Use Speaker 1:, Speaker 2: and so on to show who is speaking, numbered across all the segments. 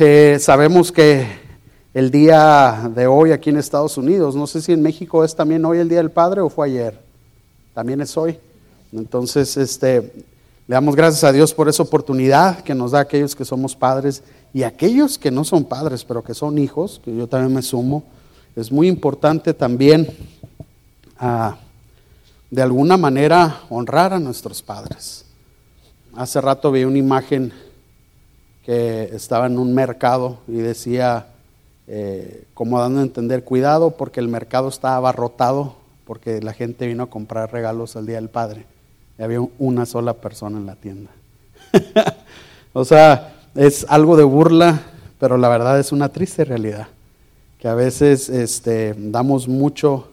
Speaker 1: eh, sabemos que el día de hoy aquí en Estados Unidos, no sé si en México es también hoy el Día del Padre o fue ayer, también es hoy. Entonces, este, le damos gracias a Dios por esa oportunidad que nos da aquellos que somos padres y aquellos que no son padres, pero que son hijos, que yo también me sumo. Es muy importante también, ah, de alguna manera, honrar a nuestros padres. Hace rato vi una imagen que estaba en un mercado y decía, eh, como dando a entender, cuidado porque el mercado está abarrotado porque la gente vino a comprar regalos al Día del Padre y había una sola persona en la tienda. o sea, es algo de burla, pero la verdad es una triste realidad, que a veces este, damos mucho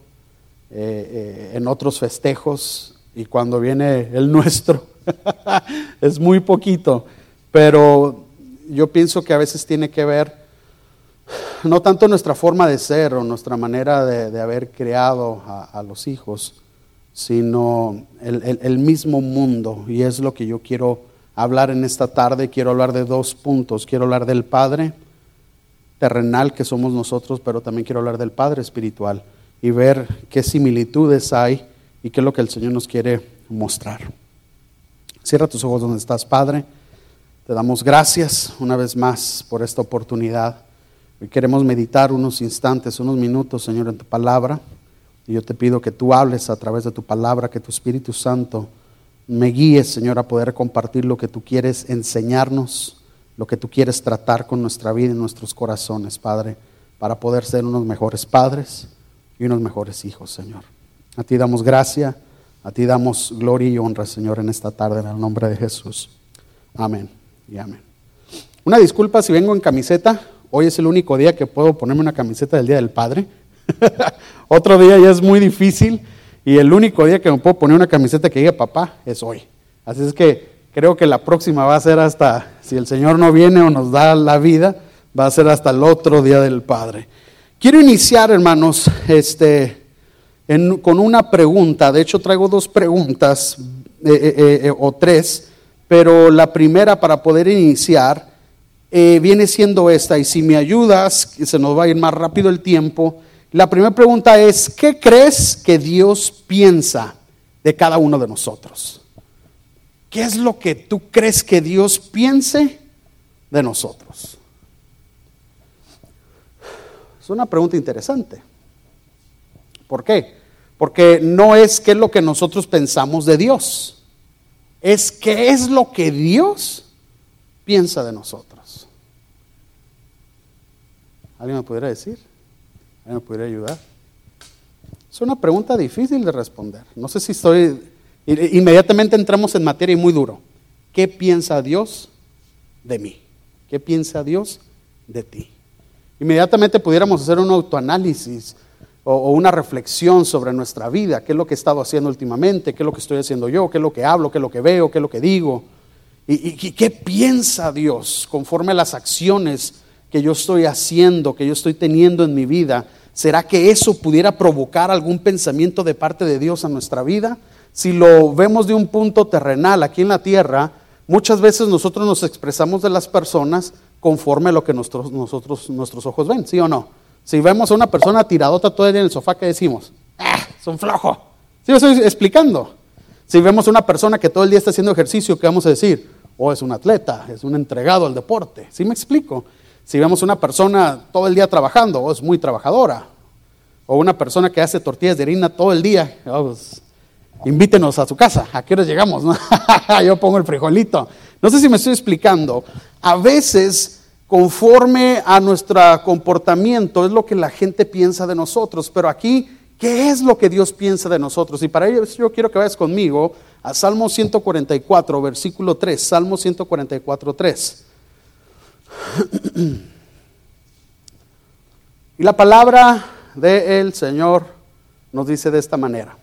Speaker 1: eh, eh, en otros festejos y cuando viene el nuestro es muy poquito, pero yo pienso que a veces tiene que ver no tanto nuestra forma de ser o nuestra manera de, haber creado a, los hijos, sino el, mismo mundo. Y es lo que yo quiero hablar en esta tarde. Quiero hablar de dos puntos. Quiero hablar del Padre terrenal que somos nosotros, pero también quiero hablar del Padre espiritual y ver qué similitudes hay y qué es lo que el Señor nos quiere mostrar. Cierra tus ojos donde estás, Padre. Te damos gracias una vez más por esta oportunidad. Hoy queremos meditar unos instantes, unos minutos, Señor, en tu palabra. Y yo te pido que tú hables a través de tu palabra, que tu Espíritu Santo me guíe, Señor, a poder compartir lo que tú quieres enseñarnos, lo que tú quieres tratar con nuestra vida y nuestros corazones, Padre, para poder ser unos mejores padres y unos mejores hijos, Señor. A ti damos gracia, a ti damos gloria y honra, Señor, en esta tarde, en el nombre de Jesús. Amén Una disculpa si vengo en camiseta. Hoy es el único día que puedo ponerme una camiseta del Día del Padre. Otro día ya es muy difícil y el único día que me puedo poner una camiseta que diga papá es hoy. Así es que creo que la próxima va a ser hasta, si el Señor no viene o nos da la vida, va a ser hasta el otro Día del Padre. Quiero iniciar, hermanos, este, con una pregunta. De hecho, traigo dos preguntas eh, eh, eh, o tres, pero la primera para poder iniciar viene siendo esta. Y si me ayudas, se nos va a ir más rápido el tiempo. La primera pregunta es, ¿qué crees que Dios piensa de cada uno de nosotros? ¿Qué es lo que tú crees que Dios piense de nosotros? Es una pregunta interesante. ¿Por qué? Porque no es qué es lo que nosotros pensamos de Dios, es qué es lo que Dios piensa de nosotros. ¿Alguien me pudiera decir? ¿Me pudiera ayudar? Es una pregunta difícil de responder. No sé si estoy... Inmediatamente entramos en materia y muy duro. ¿Qué piensa Dios de mí? ¿Qué piensa Dios de ti? Inmediatamente pudiéramos hacer un autoanálisis o, una reflexión sobre nuestra vida, qué es lo que he estado haciendo últimamente, qué es lo que estoy haciendo yo, qué es lo que hablo, qué es lo que veo, qué es lo que digo. y qué piensa Dios conforme a las acciones que yo estoy haciendo, que yo estoy teniendo en mi vida, ¿será que eso pudiera provocar algún pensamiento de parte de Dios a nuestra vida? Si lo vemos de un punto terrenal aquí en la tierra, muchas veces nosotros nos expresamos de las personas conforme a lo que nosotros, nosotros, nuestros ojos ven, ¿sí o no? Si vemos a una persona tiradota todo el día en el sofá, ¿qué decimos? ¡Ah, es un flojo! ¿Sí me estoy explicando? Si vemos a una persona que todo el día está haciendo ejercicio, ¿qué vamos a decir? Oh, es un atleta, es un entregado al deporte. ¿Sí me explico? Si vemos una persona todo el día trabajando, o es muy trabajadora, o una persona que hace tortillas de harina todo el día, oh, pues, invítenos a su casa, ¿a qué hora llegamos? Yo pongo el frijolito. No sé si me estoy explicando. A veces, conforme a nuestro comportamiento, es lo que la gente piensa de nosotros, pero aquí, ¿qué es lo que Dios piensa de nosotros? Y para ello yo quiero que vayas conmigo a Salmo 144, versículo 3, Salmo 144, 3. Y la palabra del Señor nos dice de esta manera.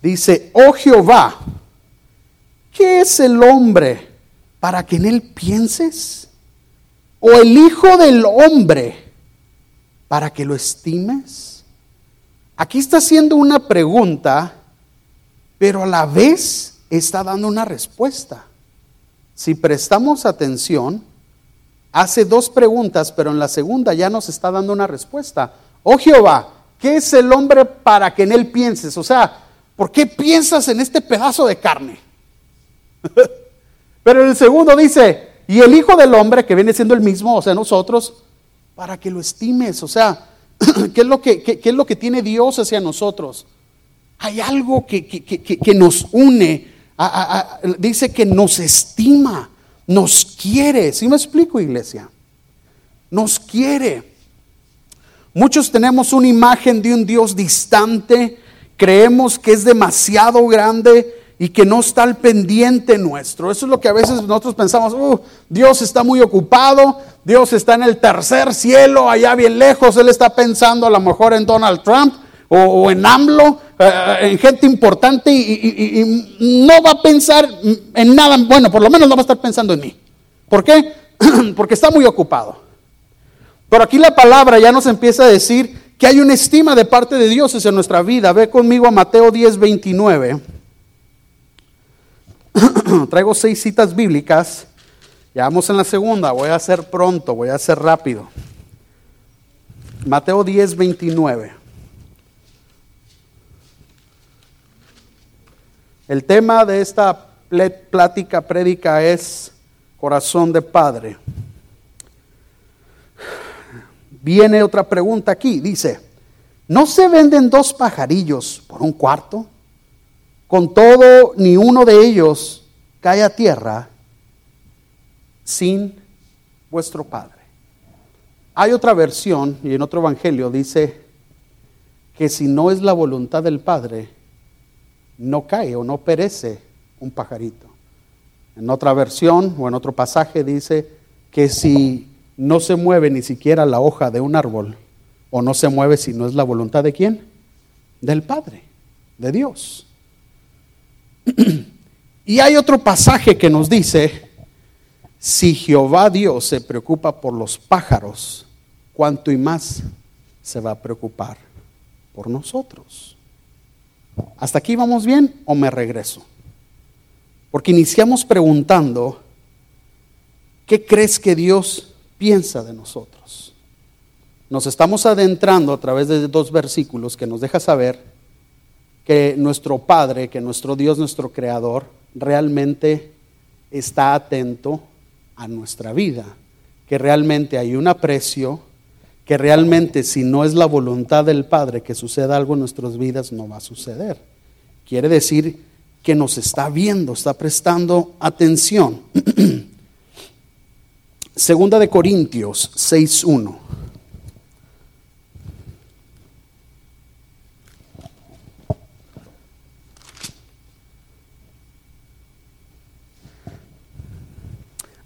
Speaker 1: Dice, oh Jehová, ¿qué es el hombre para que en él pienses? ¿O el Hijo del hombre para que lo estimes? Aquí está haciendo una pregunta, pero a la vez está dando una respuesta. Si prestamos atención, hace dos preguntas, pero en la segunda ya nos está dando una respuesta. Oh Jehová, ¿qué es el hombre para que en él pienses? O sea, ¿por qué piensas en este pedazo de carne? pero en el segundo dice, y el Hijo del Hombre, que viene siendo el mismo, o sea, nosotros, para que lo estimes. O sea, ¿qué es lo que, qué, es lo que tiene Dios hacia nosotros? Hay algo que, que nos une, dice que nos estima, nos quiere. ¿Sí me explico, iglesia? Nos quiere. Muchos tenemos una imagen de un Dios distante, creemos que es demasiado grande y que no está al pendiente nuestro. Eso es lo que a veces nosotros pensamos, uh, Dios está muy ocupado, Dios está en el tercer cielo, allá bien lejos, Él está pensando a lo mejor en Donald Trump o, en AMLO, eh, en gente importante y, no va a pensar en nada, bueno, por lo menos no va a estar pensando en mí. ¿Por qué? Porque está muy ocupado. Pero aquí la palabra ya nos empieza a decir que hay una estima de parte de Dios hacia nuestra vida. Ve conmigo a Mateo 10, 29. Traigo seis citas bíblicas. Ya vamos en la segunda. Voy a hacer pronto, voy a hacer rápido. Mateo 10, 29. El tema de esta plática, prédica es corazón de padre. Viene otra pregunta aquí, dice, ¿no se venden dos pajarillos por un cuarto? Con todo, ni uno de ellos cae a tierra sin vuestro Padre. Hay otra versión, y en otro evangelio dice que si no es la voluntad del Padre, no cae o no perece un pajarito. En otra versión o en otro pasaje dice que si no se mueve ni siquiera la hoja de un árbol, o no se mueve si no es la voluntad de quién? Del Padre, de Dios. Y hay otro pasaje que nos dice, si Jehová Dios se preocupa por los pájaros, ¿cuánto y más se va a preocupar por nosotros? ¿Hasta aquí vamos bien o me regreso? Porque iniciamos preguntando, ¿qué crees que Dios piensa de nosotros? Nos estamos adentrando a través de dos versículos que nos deja saber que nuestro Padre, que nuestro Dios, nuestro Creador, realmente está atento a nuestra vida, que realmente hay un aprecio, que realmente si no es la voluntad del Padre que suceda algo en nuestras vidas, no va a suceder. Quiere decir que nos está viendo, está prestando atención. Segunda de Corintios 6.1.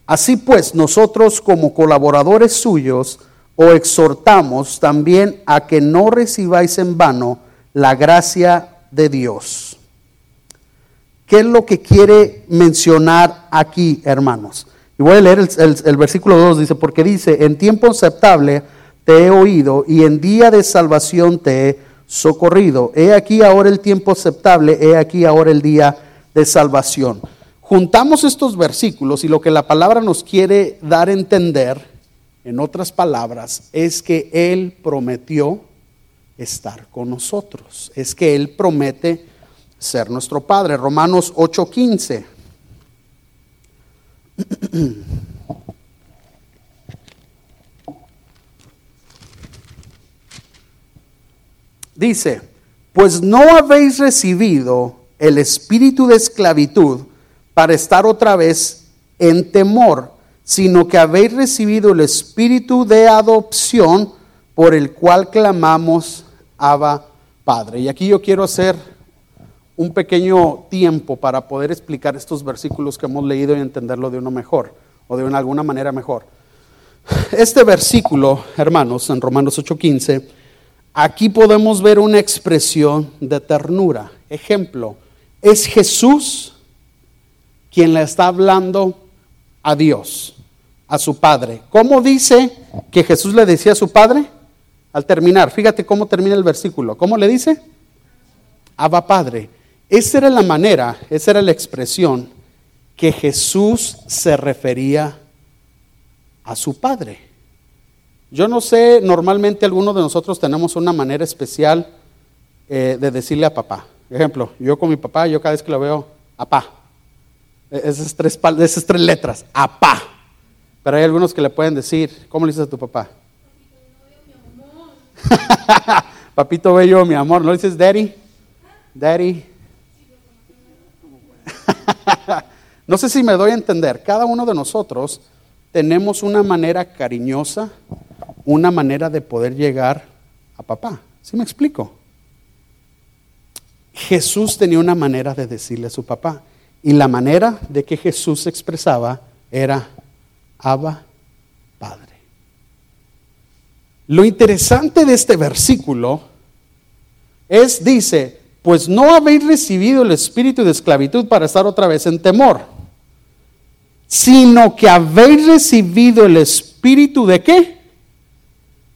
Speaker 1: Así pues, nosotros como colaboradores suyos os exhortamos también a que no recibáis en vano la gracia de Dios. ¿Qué es lo que quiere mencionar aquí, hermanos? Y voy a leer el, versículo 2, dice, porque dice, en tiempo aceptable te he oído y en día de salvación te he socorrido. He aquí ahora el tiempo aceptable, he aquí ahora el día de salvación. Juntamos estos versículos y lo que la palabra nos quiere dar a entender, en otras palabras, es que Él prometió estar con nosotros. Es que Él promete ser nuestro Padre. Romanos 8:15. Dice, pues no habéis recibido el espíritu de esclavitud para estar otra vez en temor, sino que habéis recibido el espíritu de adopción por el cual clamamos Abba Padre. Y aquí yo quiero hacer un pequeño tiempo para poder explicar estos versículos que hemos leído y entenderlo de uno mejor o de una, alguna manera mejor. Este versículo, hermanos, en Romanos 8:15, aquí podemos ver una expresión de ternura. Ejemplo, es Jesús quien le está hablando a Dios, a su Padre. ¿Cómo dice que Jesús le decía a su Padre? Al terminar, fíjate cómo termina el versículo. ¿Cómo le dice? Abba Padre. Esa era la manera, esa era la expresión que Jesús se refería a su Padre. Yo no sé, normalmente algunos de nosotros tenemos una manera especial eh, de decirle a papá. Ejemplo, yo con mi papá, yo cada vez que lo veo, apá. E-, esas tres, esas tres letras, apá. Pero hay algunos que le pueden decir, ¿cómo le dices a tu papá? Papito bello, mi amor. ¿No le dices daddy? Daddy. no sé si me doy a entender. Cada uno de nosotros tenemos una manera cariñosa, una manera de poder llegar a papá. ¿Sí me explico? Jesús tenía una manera de decirle a su papá. Y la manera de que Jesús se expresaba era Abba Padre. Lo interesante de este versículo es, dice, pues no habéis recibido el espíritu de esclavitud para estar otra vez en temor, sino que habéis recibido el espíritu de qué?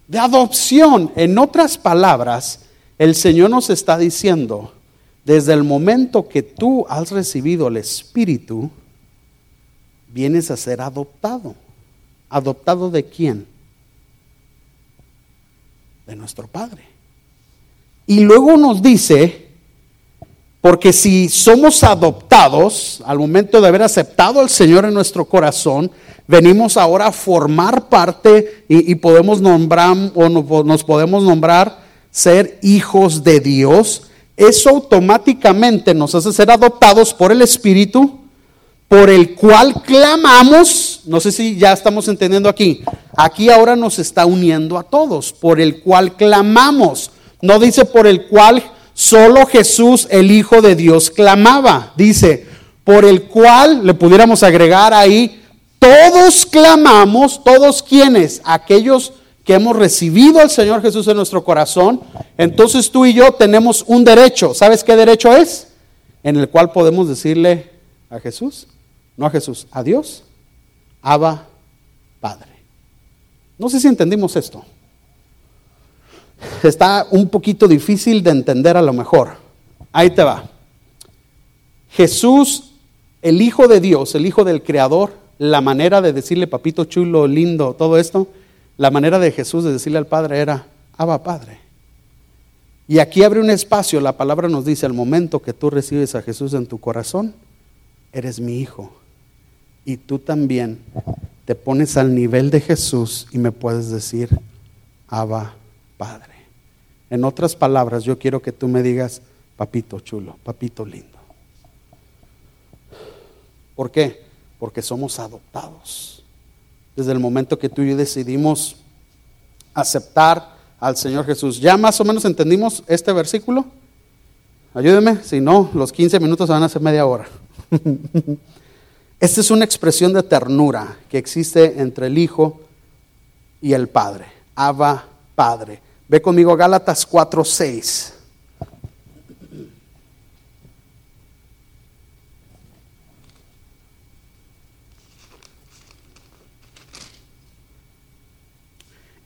Speaker 1: De adopción. En otras palabras, el Señor nos está diciendo, desde el momento que tú has recibido el espíritu, vienes a ser adoptado. ¿Adoptado de quién? De nuestro Padre. Y luego nos dice, porque si somos adoptados, al momento de haber aceptado al Señor en nuestro corazón, venimos ahora a formar parte y, podemos nombrar o nos podemos nombrar ser hijos de Dios. Eso automáticamente nos hace ser adoptados por el Espíritu por el cual clamamos, no sé si ya estamos entendiendo aquí, aquí ahora nos está uniendo a todos, por el cual clamamos, no dice por el cual solo Jesús, el Hijo de Dios, clamaba, dice, por el cual le pudiéramos agregar ahí, todos clamamos, todos quienes, aquellos que hemos recibido al Señor Jesús en nuestro corazón, entonces tú y yo tenemos un derecho, ¿sabes qué derecho es? En el cual podemos decirle a Jesús, no a Jesús, a Dios, Abba Padre. No sé si entendimos esto. Está un poquito difícil de entender a lo mejor. Ahí te va. Jesús, el Hijo de Dios, el Hijo del Creador, la manera de decirle papito chulo, lindo, todo esto, la manera de Jesús de decirle al Padre era, Abba Padre. Y aquí abre un espacio, la palabra nos dice, al momento que tú recibes a Jesús en tu corazón, eres mi hijo y tú también te pones al nivel de Jesús y me puedes decir, Abba Padre. En otras palabras, yo quiero que tú me digas, papito chulo, papito lindo. ¿Por qué? Porque somos adoptados. Desde el momento que tú y yo decidimos aceptar al Señor Jesús. ¿Ya más o menos entendimos este versículo? Ayúdeme, si no, los 15 minutos van a ser media hora. Esta es una expresión de ternura que existe entre el Hijo y el Padre. Abba Padre. Ve conmigo Gálatas 4:6.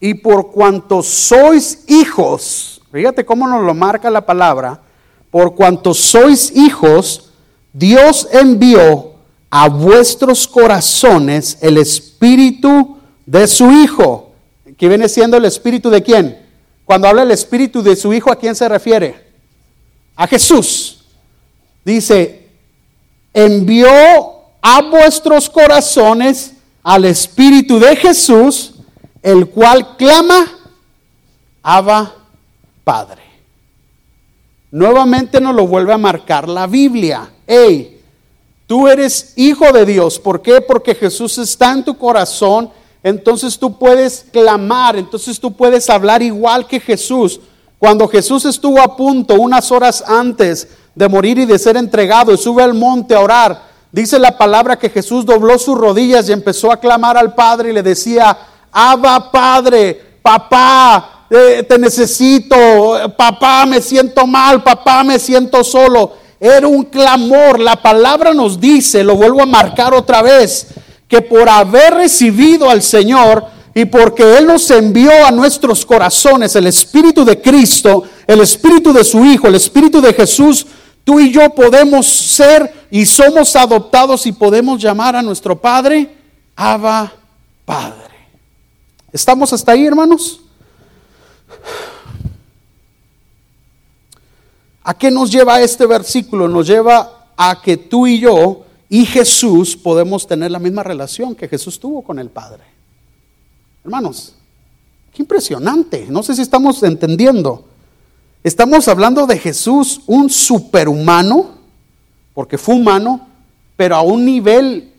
Speaker 1: Y por cuanto sois hijos, fíjate cómo nos lo marca la palabra, por cuanto sois hijos, Dios envió a vuestros corazones el espíritu de su Hijo, que viene siendo el espíritu de quién. Cuando habla el espíritu de su Hijo, ¿a quién se refiere? A Jesús. Dice, envió a vuestros corazones al espíritu de Jesús, el cual clama, Abba Padre. Nuevamente nos lo vuelve a marcar la Biblia. Hey, Tú eres hijo de Dios. ¿Por qué? Porque Jesús está en tu corazón. Entonces tú puedes clamar, entonces tú puedes hablar igual que Jesús. Cuando Jesús estuvo a punto, unas horas antes de morir y de ser entregado, y sube al monte a orar, dice la palabra que Jesús dobló sus rodillas y empezó a clamar al Padre y le decía, Abba Padre, papá, eh, te necesito, papá, me siento mal, papá, me siento solo. Era un clamor. La palabra nos dice, lo vuelvo a marcar otra vez, que por haber recibido al Señor y porque Él nos envió a nuestros corazones el Espíritu de Cristo, el Espíritu de su Hijo, el Espíritu de Jesús, tú y yo podemos ser y somos adoptados y podemos llamar a nuestro Padre Abba Padre. ¿Estamos hasta ahí, hermanos? ¿A qué nos lleva este versículo? Nos lleva a que tú y yo y Jesús podemos tener la misma relación que Jesús tuvo con el Padre. Hermanos, qué impresionante. No sé si estamos entendiendo. Estamos hablando de Jesús, un superhumano, porque fue humano, pero a un nivel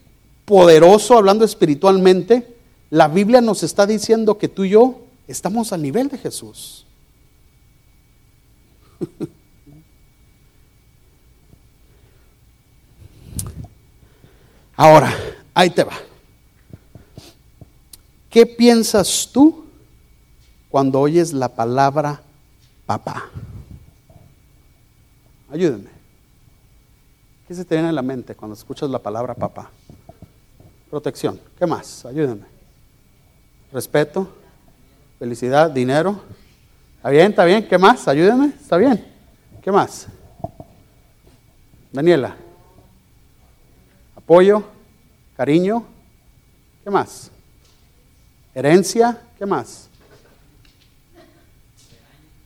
Speaker 1: poderoso, hablando espiritualmente. La Biblia nos está diciendo que tú y yo estamos al nivel de Jesús. Ahora, ahí te va. ¿Qué piensas tú cuando oyes la palabra papá? Ayúdenme. ¿Qué se te viene a la mente cuando escuchas la palabra papá? Protección. ¿Qué más? Ayúdenme. Respeto, felicidad, dinero. ¿Está bien? ¿Está bien? ¿Qué más? Ayúdenme. ¿Está bien? ¿Qué más? Daniela apoyo, cariño, ¿qué más? Herencia, ¿qué más?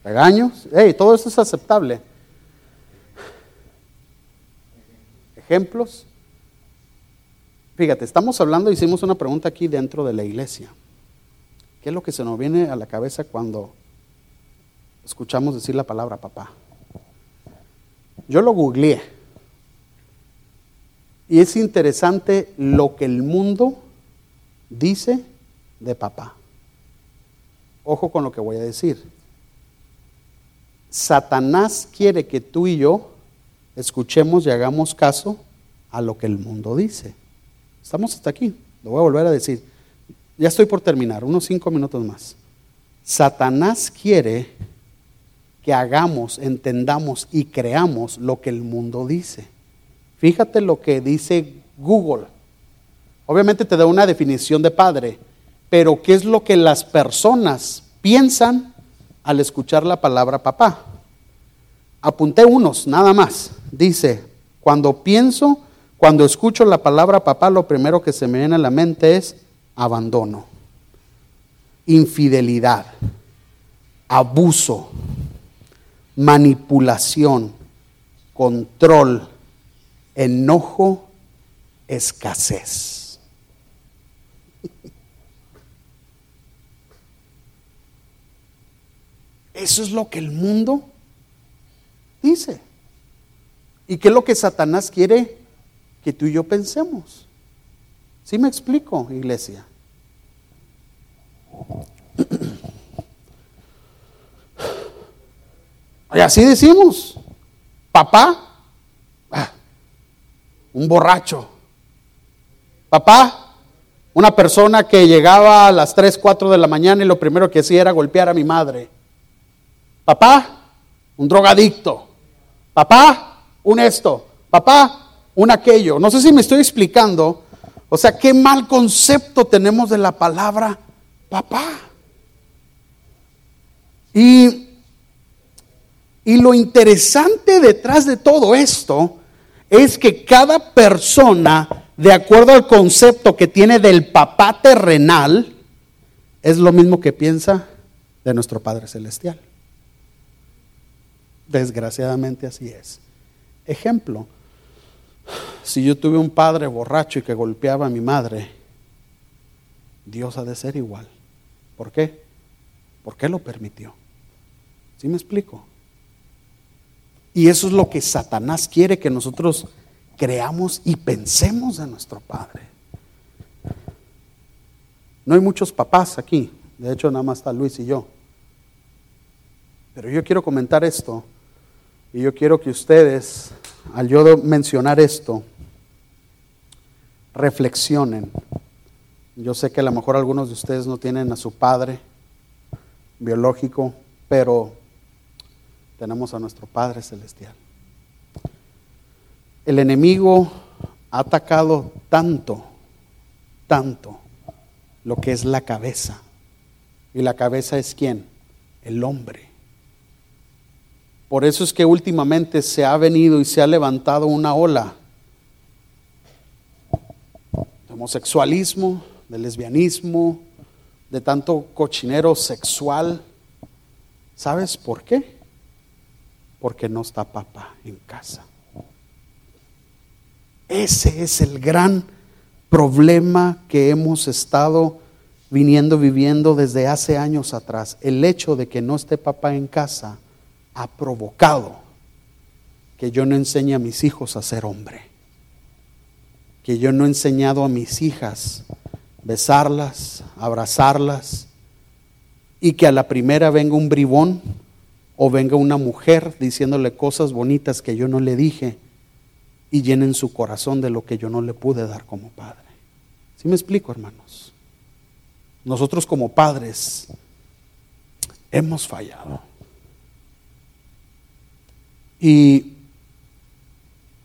Speaker 1: Regaños, hey, todo esto es aceptable. Ejemplos. Fíjate, estamos hablando, hicimos una pregunta aquí dentro de la iglesia. ¿Qué es lo que se nos viene a la cabeza cuando escuchamos decir la palabra papá? Yo lo googleé. Y es interesante lo que el mundo dice de papá. Ojo con lo que voy a decir. Satanás quiere que tú y yo escuchemos y hagamos caso a lo que el mundo dice. Estamos hasta aquí. Lo voy a volver a decir. Ya estoy por terminar, unos cinco minutos más. Satanás quiere que hagamos, entendamos y creamos lo que el mundo dice. Fíjate lo que dice Google. Obviamente te da una definición de padre, pero ¿qué es lo que las personas piensan al escuchar la palabra papá? Apunté unos, nada más. Dice, cuando pienso, cuando escucho la palabra papá, lo primero que se me viene a la mente es abandono, infidelidad, abuso, manipulación, control, enojo, escasez. Eso es lo que el mundo dice. ¿Y qué es lo que Satanás quiere que tú y yo pensemos? ¿Sí me explico, iglesia? Y así decimos, papá, un borracho. Papá, una persona que llegaba a las 3, 4 de la mañana y lo primero que hacía era golpear a mi madre. Papá, un drogadicto. Papá, un esto. Papá, un aquello. No sé si me estoy explicando. O sea, qué mal concepto tenemos de la palabra papá. Y, y lo interesante detrás de todo esto es que cada persona, de acuerdo al concepto que tiene del papá terrenal, es lo mismo que piensa de nuestro Padre Celestial. Desgraciadamente así es. Ejemplo, si yo tuve un padre borracho y que golpeaba a mi madre, Dios ha de ser igual. ¿Por qué? ¿Por qué lo permitió? ¿Sí me explico? Y eso es lo que Satanás quiere que nosotros creamos y pensemos de nuestro Padre. No hay muchos papás aquí, de hecho nada más está Luis y yo. Pero yo quiero comentar esto y yo quiero que ustedes, al yo mencionar esto, reflexionen. Yo sé que a lo mejor algunos de ustedes no tienen a su padre biológico, pero tenemos a nuestro Padre Celestial. El enemigo ha atacado tanto, tanto lo que es la cabeza. ¿Y la cabeza es quién? El hombre. Por eso es que últimamente se ha venido y se ha levantado una ola de homosexualismo, de lesbianismo, de tanto cochinero sexual. ¿Sabes por qué? Porque no está papá en casa. Ese es el gran problema que hemos estado viniendo viviendo desde hace años atrás. El hecho de que no esté papá en casa ha provocado que yo no enseñe a mis hijos a ser hombre, que yo no he enseñado a mis hijas besarlas, abrazarlas, y que a la primera venga un bribón o venga una mujer diciéndole cosas bonitas que yo no le dije y llenen su corazón de lo que yo no le pude dar como padre. ¿Sí me explico, hermanos? Nosotros como padres hemos fallado. Y,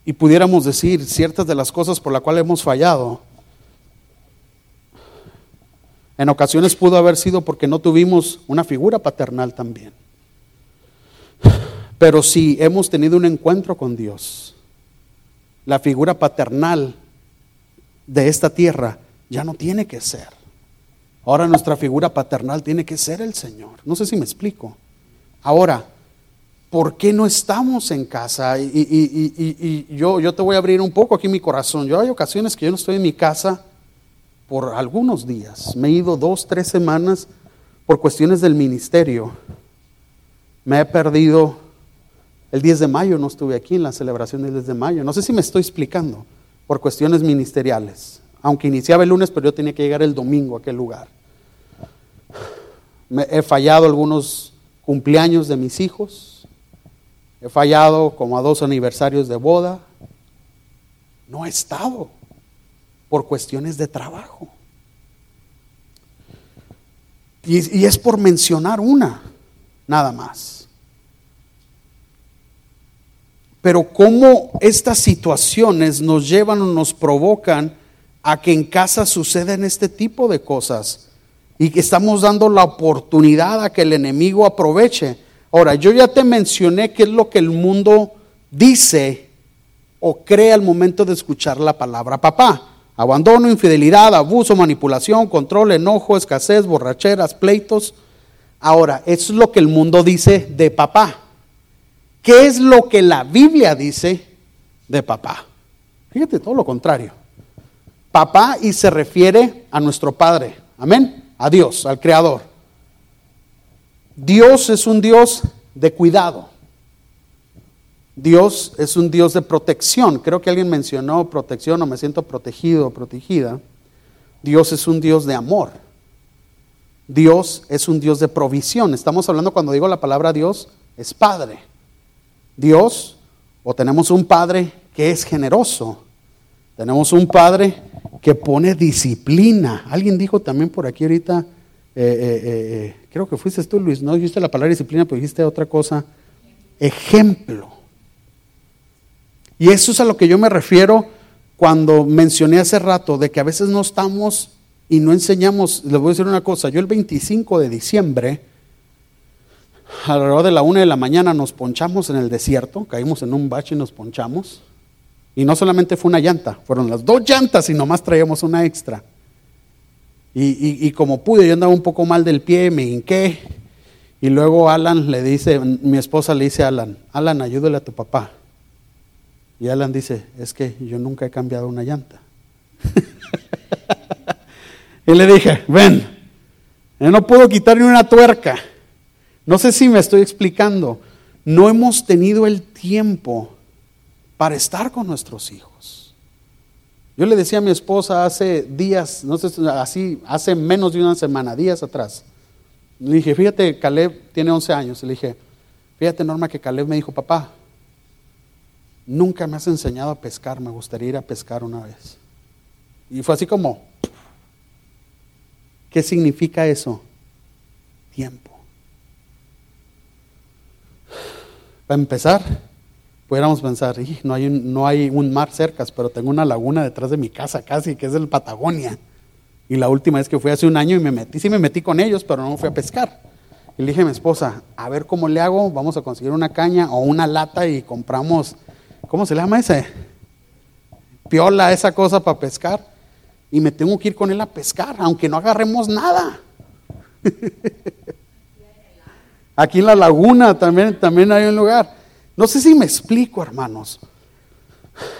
Speaker 1: y pudiéramos decir ciertas de las cosas por las cuales hemos fallado en ocasiones pudo haber sido porque no tuvimos una figura paternal también. Pero si hemos tenido un encuentro con Dios, la figura paternal de esta tierra ya no tiene que ser. Ahora nuestra figura paternal tiene que ser el Señor. No sé si me explico. Ahora, ¿por qué no estamos en casa? Y, y, yo, yo te voy a abrir un poco aquí mi corazón. Yo hay ocasiones que yo no estoy en mi casa por algunos días. Me he ido dos, tres semanas por cuestiones del ministerio. Me he perdido, el 10 de mayo no estuve aquí en la celebración del 10 de mayo. No sé si me estoy explicando, por cuestiones ministeriales. Aunque iniciaba el lunes, pero yo tenía que llegar el domingo a aquel lugar. Me, he fallado algunos cumpleaños de mis hijos. He fallado como a dos aniversarios de boda. No he estado por cuestiones de trabajo. Y, es por mencionar una, nada más. Pero cómo estas situaciones nos llevan o nos provocan a que en casa suceden este tipo de cosas y que estamos dando la oportunidad a que el enemigo aproveche. Ahora, yo ya te mencioné qué es lo que el mundo dice o cree al momento de escuchar la palabra papá. Abandono, infidelidad, abuso, manipulación, control, enojo, escasez, borracheras, pleitos. Ahora, eso es lo que el mundo dice de papá. ¿Qué es lo que la Biblia dice de papá? Fíjate, todo lo contrario. Papá y se refiere a nuestro Padre. Amén. A Dios, al Creador. Dios es un Dios de cuidado. Dios es un Dios de protección. Creo que alguien mencionó protección o me siento protegido o protegida. Dios es un Dios de amor. Dios es un Dios de provisión. Estamos hablando cuando digo la palabra Dios, es Padre. Dios, o tenemos un Padre que es generoso. Tenemos un Padre que pone disciplina. Alguien dijo también por aquí ahorita, eh, eh, eh, creo que fuiste tú Luis, no dijiste la palabra disciplina, pero dijiste otra cosa. Ejemplo. Y eso es a lo que yo me refiero cuando mencioné hace rato de que a veces no estamos y no enseñamos. Les voy a decir una cosa, yo el 25 de diciembre, alrededor de la una de la mañana nos ponchamos en el desierto, caímos en un bache y nos ponchamos. Y no solamente fue una llanta, fueron las dos llantas y nomás traíamos una extra. Y, como pude, yo andaba un poco mal del pie, me hinqué. Y luego Alan le dice, mi esposa le dice a Alan, Alan, ayúdale a tu papá. Y Alan dice, es que yo nunca he cambiado una llanta. y le dije, ven, yo no puedo quitar ni una tuerca. No sé si me estoy explicando. No hemos tenido el tiempo para estar con nuestros hijos. Yo le decía a mi esposa hace días, no sé, así, hace menos de una semana, días atrás. Le dije, fíjate, Caleb tiene 11 años. Le dije, fíjate, Norma, que Caleb me dijo, papá, nunca me has enseñado a pescar, me gustaría ir a pescar una vez. Y fue así como, ¿qué significa eso? Tiempo. Para empezar, pudiéramos pensar, no hay, un, no hay un mar cerca, pero tengo una laguna detrás de mi casa casi, que es el Patagonia. Y la última vez que fui hace un año y me metí, sí me metí con ellos, pero no fui a pescar. Y le dije a mi esposa, a ver cómo le hago, vamos a conseguir una caña o una lata y compramos ¿cómo se llama ese? Piola, esa cosa para pescar. Y me tengo que ir con él a pescar, aunque no agarremos nada. Aquí en la laguna también, también hay un lugar. No sé si me explico, hermanos.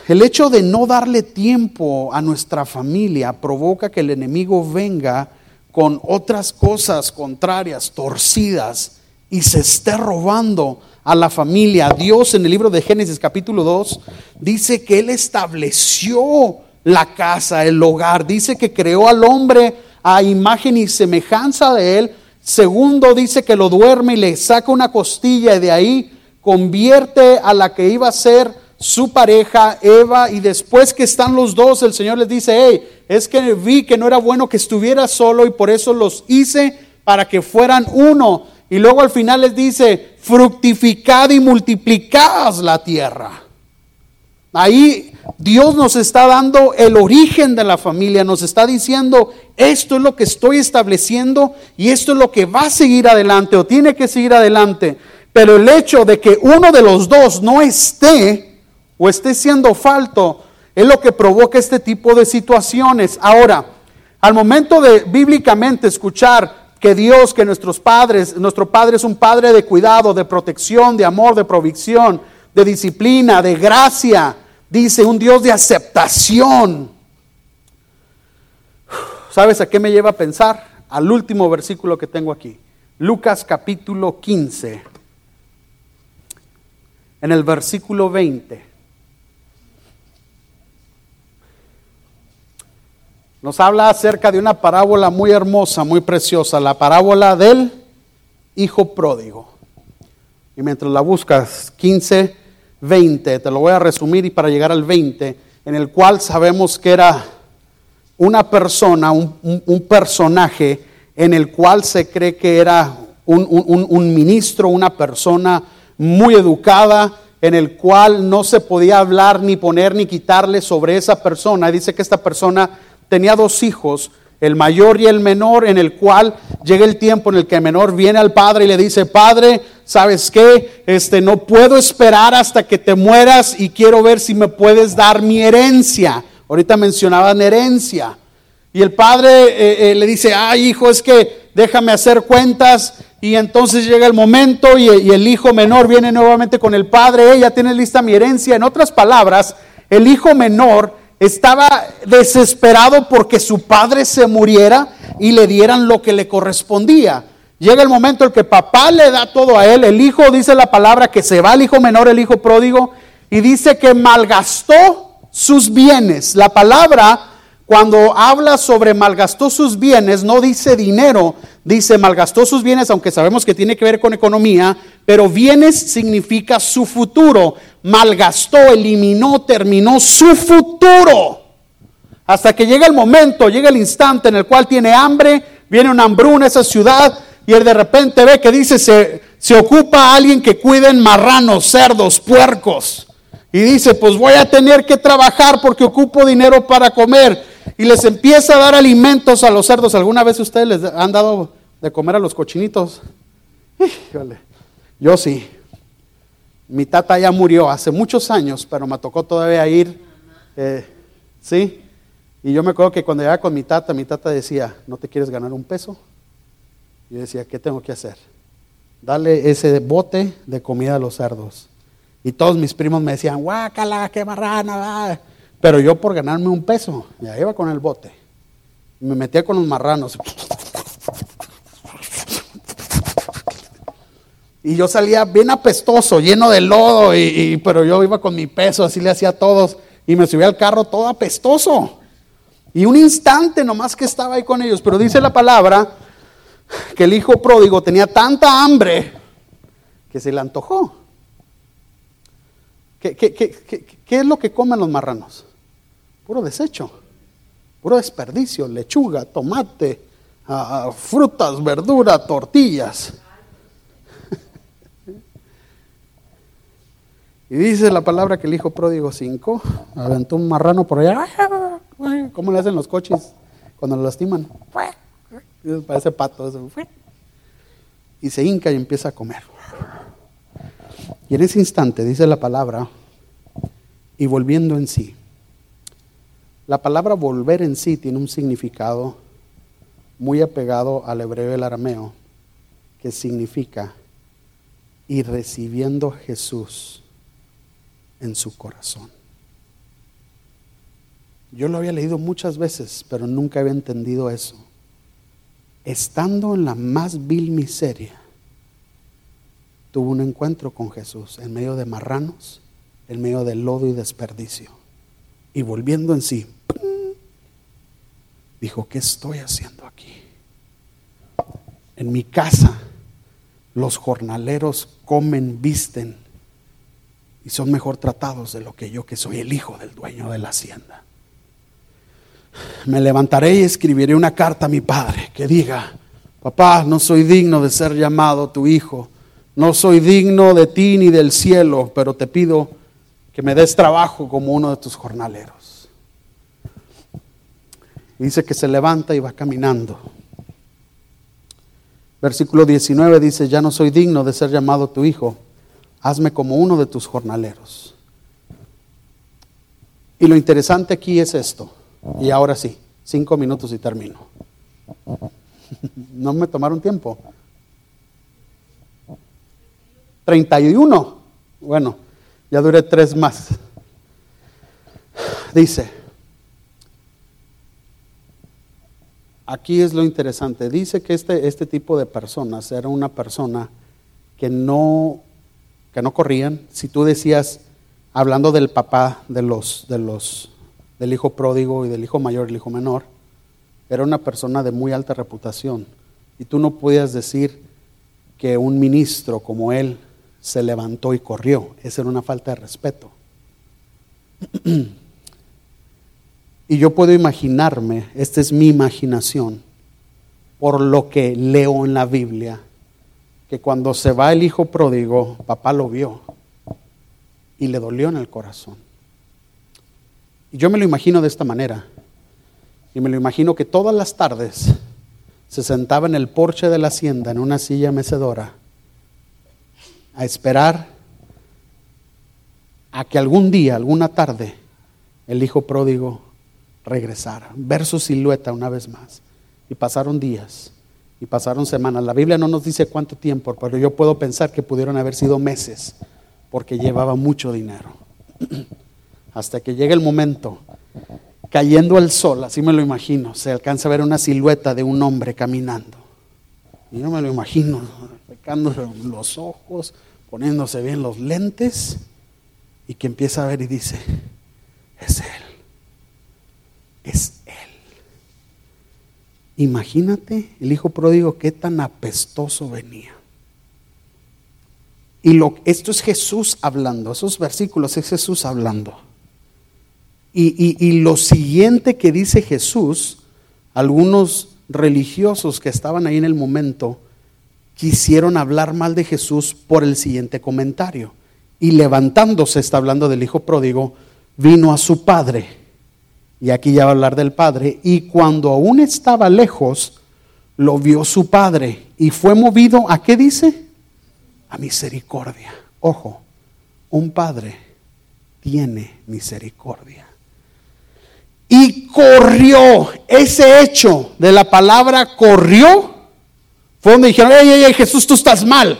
Speaker 1: El hecho de no darle tiempo a nuestra familia provoca que el enemigo venga con otras cosas contrarias, torcidas, y se esté robando a la familia. Dios en el libro de Génesis capítulo 2 dice que Él estableció la casa, el hogar. Dice que creó al hombre a imagen y semejanza de Él. Segundo dice que lo duerme y le saca una costilla y de ahí convierte a la que iba a ser su pareja, Eva, y después que están los dos, el Señor les dice, hey, es que vi que no era bueno que estuviera solo y por eso los hice para que fueran uno. Y luego al final les dice, fructificad y multiplicad la tierra. Ahí Dios nos está dando el origen de la familia, nos está diciendo, esto es lo que estoy estableciendo y esto es lo que va a seguir adelante o tiene que seguir adelante. Pero el hecho de que uno de los dos no esté o esté siendo falto es lo que provoca este tipo de situaciones. Ahora, al momento de bíblicamente escuchar que Dios, que nuestros padres, nuestro Padre es un Padre de cuidado, de protección, de amor, de provisión, de disciplina, de gracia, dice un Dios de aceptación. ¿Sabes a qué me lleva a pensar? Al último versículo que tengo aquí. Lucas capítulo 15. En el versículo 20. Nos habla acerca de una parábola muy hermosa, muy preciosa, la parábola del hijo pródigo. Y mientras la buscas, 15, 20, te lo voy a resumir y para llegar al 20, en el cual sabemos que era una persona, un, personaje en el cual se cree que era un, un ministro, una persona muy educada, en el cual no se podía hablar ni poner ni quitarle sobre esa persona. Dice que esta persona tenía dos hijos, el mayor y el menor, en el cual llega el tiempo en el que el menor viene al padre y le dice, padre, ¿sabes qué? Este, no puedo esperar hasta que te mueras y quiero ver si me puedes dar mi herencia. Ahorita mencionaban herencia. Y el padre eh, eh, le dice, ay hijo, es que déjame hacer cuentas. Y entonces llega el momento y, el hijo menor viene nuevamente con el padre, ya tienes lista mi herencia. En otras palabras, el hijo menor estaba desesperado porque su padre se muriera y le dieran lo que le correspondía. Llega el momento en que papá le da todo a él, el hijo dice la palabra que se va el hijo menor, el hijo pródigo, y dice que malgastó sus bienes. La palabra cuando habla sobre malgastó sus bienes, no dice dinero, dice malgastó sus bienes, aunque sabemos que tiene que ver con economía, pero bienes significa su futuro. Malgastó, eliminó, terminó su futuro. Hasta que llega el momento, llega el instante en el cual tiene hambre, viene una hambruna a esa ciudad y él de repente ve que dice se, se ocupa a alguien que cuiden marranos, cerdos, puercos. Y dice, pues voy a tener que trabajar porque ocupo dinero para comer y les empieza a dar alimentos a los cerdos. ¿Alguna vez ustedes les han dado de comer a los cochinitos? Yo sí. Mi tata ya murió hace muchos años, pero me tocó todavía ir. Eh, ¿Sí? Y yo me acuerdo que cuando llegaba con mi tata, mi tata decía, ¿no te quieres ganar un peso? Y yo decía, ¿qué tengo que hacer? Dale ese bote de comida a los cerdos. Y todos mis primos me decían, guácala, qué marrana. Pero yo por ganarme un peso, ya iba con el bote. Me metía con los marranos. Y yo salía bien apestoso, lleno de lodo, y, pero yo iba con mi peso, así le hacía a todos. Y me subía al carro todo apestoso. Y un instante nomás que estaba ahí con ellos. Pero dice la palabra que el hijo pródigo tenía tanta hambre que se le antojó. ¿Qué, es lo que comen los marranos? Puro desecho, puro desperdicio, lechuga, tomate, ah, ah, frutas, verduras, tortillas. y dice la palabra que el hijo pródigo 5 aventó un marrano por allá. ¿Cómo le hacen los coches cuando lo lastiman? Parece pato. Y se hinca y empieza a comer. Y en ese instante dice la palabra, y volviendo en sí, la palabra volver en sí tiene un significado muy apegado al hebreo y el arameo, que significa y recibiendo Jesús en su corazón. Yo lo había leído muchas veces, pero nunca había entendido eso. Estando en la más vil miseria, tuvo un encuentro con Jesús en medio de marranos, en medio de lodo y desperdicio. Y volviendo en sí, dijo, ¿qué estoy haciendo aquí? En mi casa los jornaleros comen, visten y son mejor tratados de lo que yo que soy el hijo del dueño de la hacienda. Me levantaré y escribiré una carta a mi padre que diga, papá, no soy digno de ser llamado tu hijo, no soy digno de ti ni del cielo, pero te pido que me des trabajo como uno de tus jornaleros. dice que se levanta y va caminando. Versículo 19 dice, ya no soy digno de ser llamado tu hijo, hazme como uno de tus jornaleros. Y lo interesante aquí es esto, y ahora sí, cinco minutos y termino. No me tomaron tiempo. 31. Bueno, ya duré tres más. Dice, aquí es lo interesante. Dice que este, este tipo de personas era una persona que no, que no corrían. Si tú decías, hablando del papá de los, de los, del hijo pródigo y del hijo mayor el hijo menor, era una persona de muy alta reputación. Y tú no podías decir que un ministro como él se levantó y corrió. Esa era una falta de respeto. Y yo puedo imaginarme, esta es mi imaginación, por lo que leo en la Biblia, que cuando se va el hijo pródigo, papá lo vio y le dolió en el corazón. Y yo me lo imagino de esta manera. Y me lo imagino que todas las tardes se sentaba en el porche de la hacienda, en una silla mecedora, a esperar a que algún día, alguna tarde, el hijo pródigo regresara, ver su silueta una vez más. Y pasaron días y pasaron semanas. La Biblia no nos dice cuánto tiempo, pero yo puedo pensar que pudieron haber sido meses, porque llevaba mucho dinero. Hasta que llega el momento, cayendo el sol, así me lo imagino, se alcanza a ver una silueta de un hombre caminando. Y yo me lo imagino, pecándose los ojos, poniéndose bien los lentes, y que empieza a ver y dice, es él es Él. Imagínate el hijo pródigo qué tan apestoso venía. Y lo, esto es Jesús hablando, esos versículos es Jesús hablando. Y, y lo siguiente que dice Jesús, algunos religiosos que estaban ahí en el momento quisieron hablar mal de Jesús por el siguiente comentario. Y levantándose, está hablando del hijo pródigo, vino a su padre y aquí ya va a hablar del Padre, y cuando aún estaba lejos, lo vio su Padre y fue movido a qué dice? A misericordia. Ojo, un Padre tiene misericordia. Y corrió, ese hecho de la palabra corrió, fue donde dijeron, ey, Jesús, tú estás mal.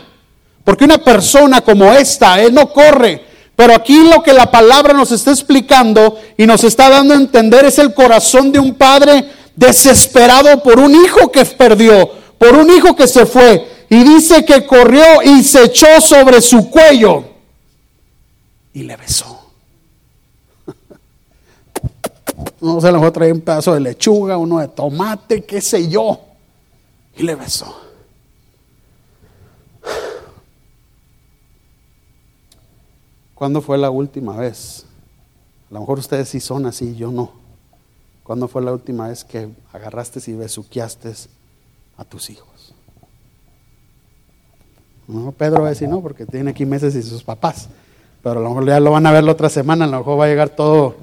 Speaker 1: Porque una persona como esta, él no corre, pero aquí lo que la palabra nos está explicando y nos está dando a entender es el corazón de un padre desesperado por un hijo que perdió, por un hijo que se fue. Y dice que corrió y se echó sobre su cuello y le besó. No sé, a lo mejor traía un pedazo de lechuga, uno de tomate, qué sé yo. Y le besó. ¿Cuándo fue la última vez? A lo mejor ustedes sí son así, yo no. ¿Cuándo fue la última vez que agarraste y besuqueaste a tus hijos? No, Pedro va a decir no, porque tiene aquí meses y sus papás. Pero a lo mejor ya lo van a ver la otra semana, a lo mejor va a llegar todo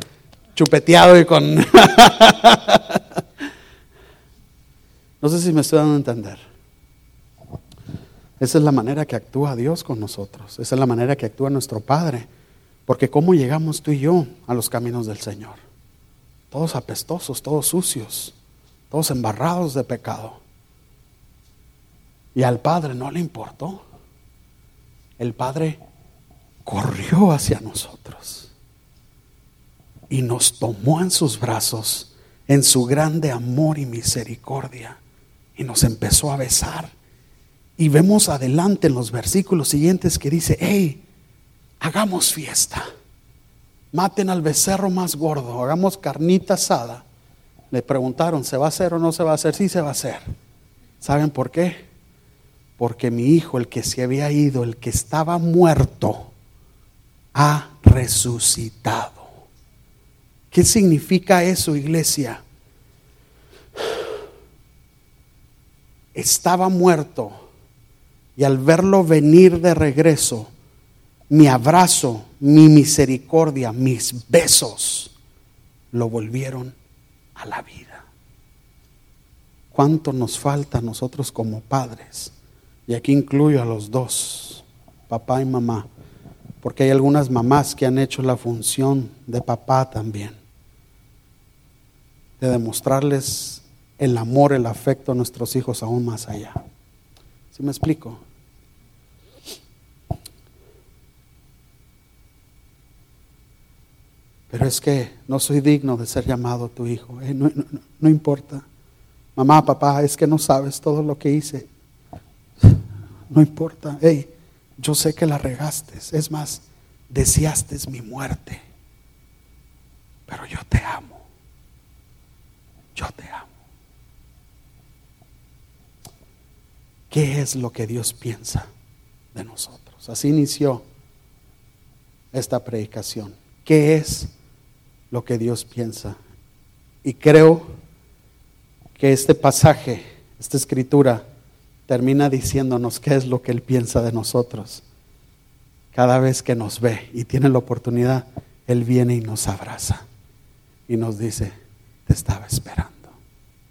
Speaker 1: chupeteado y con... no sé si me estoy dando a entender. Esa es la manera que actúa Dios con nosotros. Esa es la manera que actúa nuestro Padre. Porque ¿cómo llegamos tú y yo a los caminos del Señor? Todos apestosos, todos sucios, todos embarrados de pecado. Y al Padre no le importó. El Padre corrió hacia nosotros y nos tomó en sus brazos en su grande amor y misericordia y nos empezó a besar. Y vemos adelante en los versículos siguientes que dice, hey, hagamos fiesta, maten al becerro más gordo, hagamos carnita asada. Le preguntaron, ¿se va a hacer o no se va a hacer? Sí se va a hacer. ¿Saben por qué? Porque mi hijo, el que se había ido, el que estaba muerto, ha resucitado. ¿Qué significa eso, iglesia? Estaba muerto y al verlo venir de regreso, mi abrazo, mi misericordia, mis besos, lo volvieron a la vida. ¿Cuánto nos falta a nosotros como padres? Y aquí incluyo a los dos, papá y mamá, porque hay algunas mamás que han hecho la función de papá también, de demostrarles el amor, el afecto a nuestros hijos aún más allá. ¿Sí me explico? Pero es que no soy digno de ser llamado tu hijo. Eh, no, importa. Mamá, papá, es que no sabes todo lo que hice. No importa. Hey, yo sé que la regaste. Es más, deseaste mi muerte. Pero yo te amo. Yo te amo. ¿Qué es lo que Dios piensa de nosotros? Así inició esta predicación. ¿Qué es lo que Dios piensa? Y creo que este pasaje, esta escritura, termina diciéndonos qué es lo que Él piensa de nosotros. Cada vez que nos ve y tiene la oportunidad, Él viene y nos abraza y nos dice, te estaba esperando.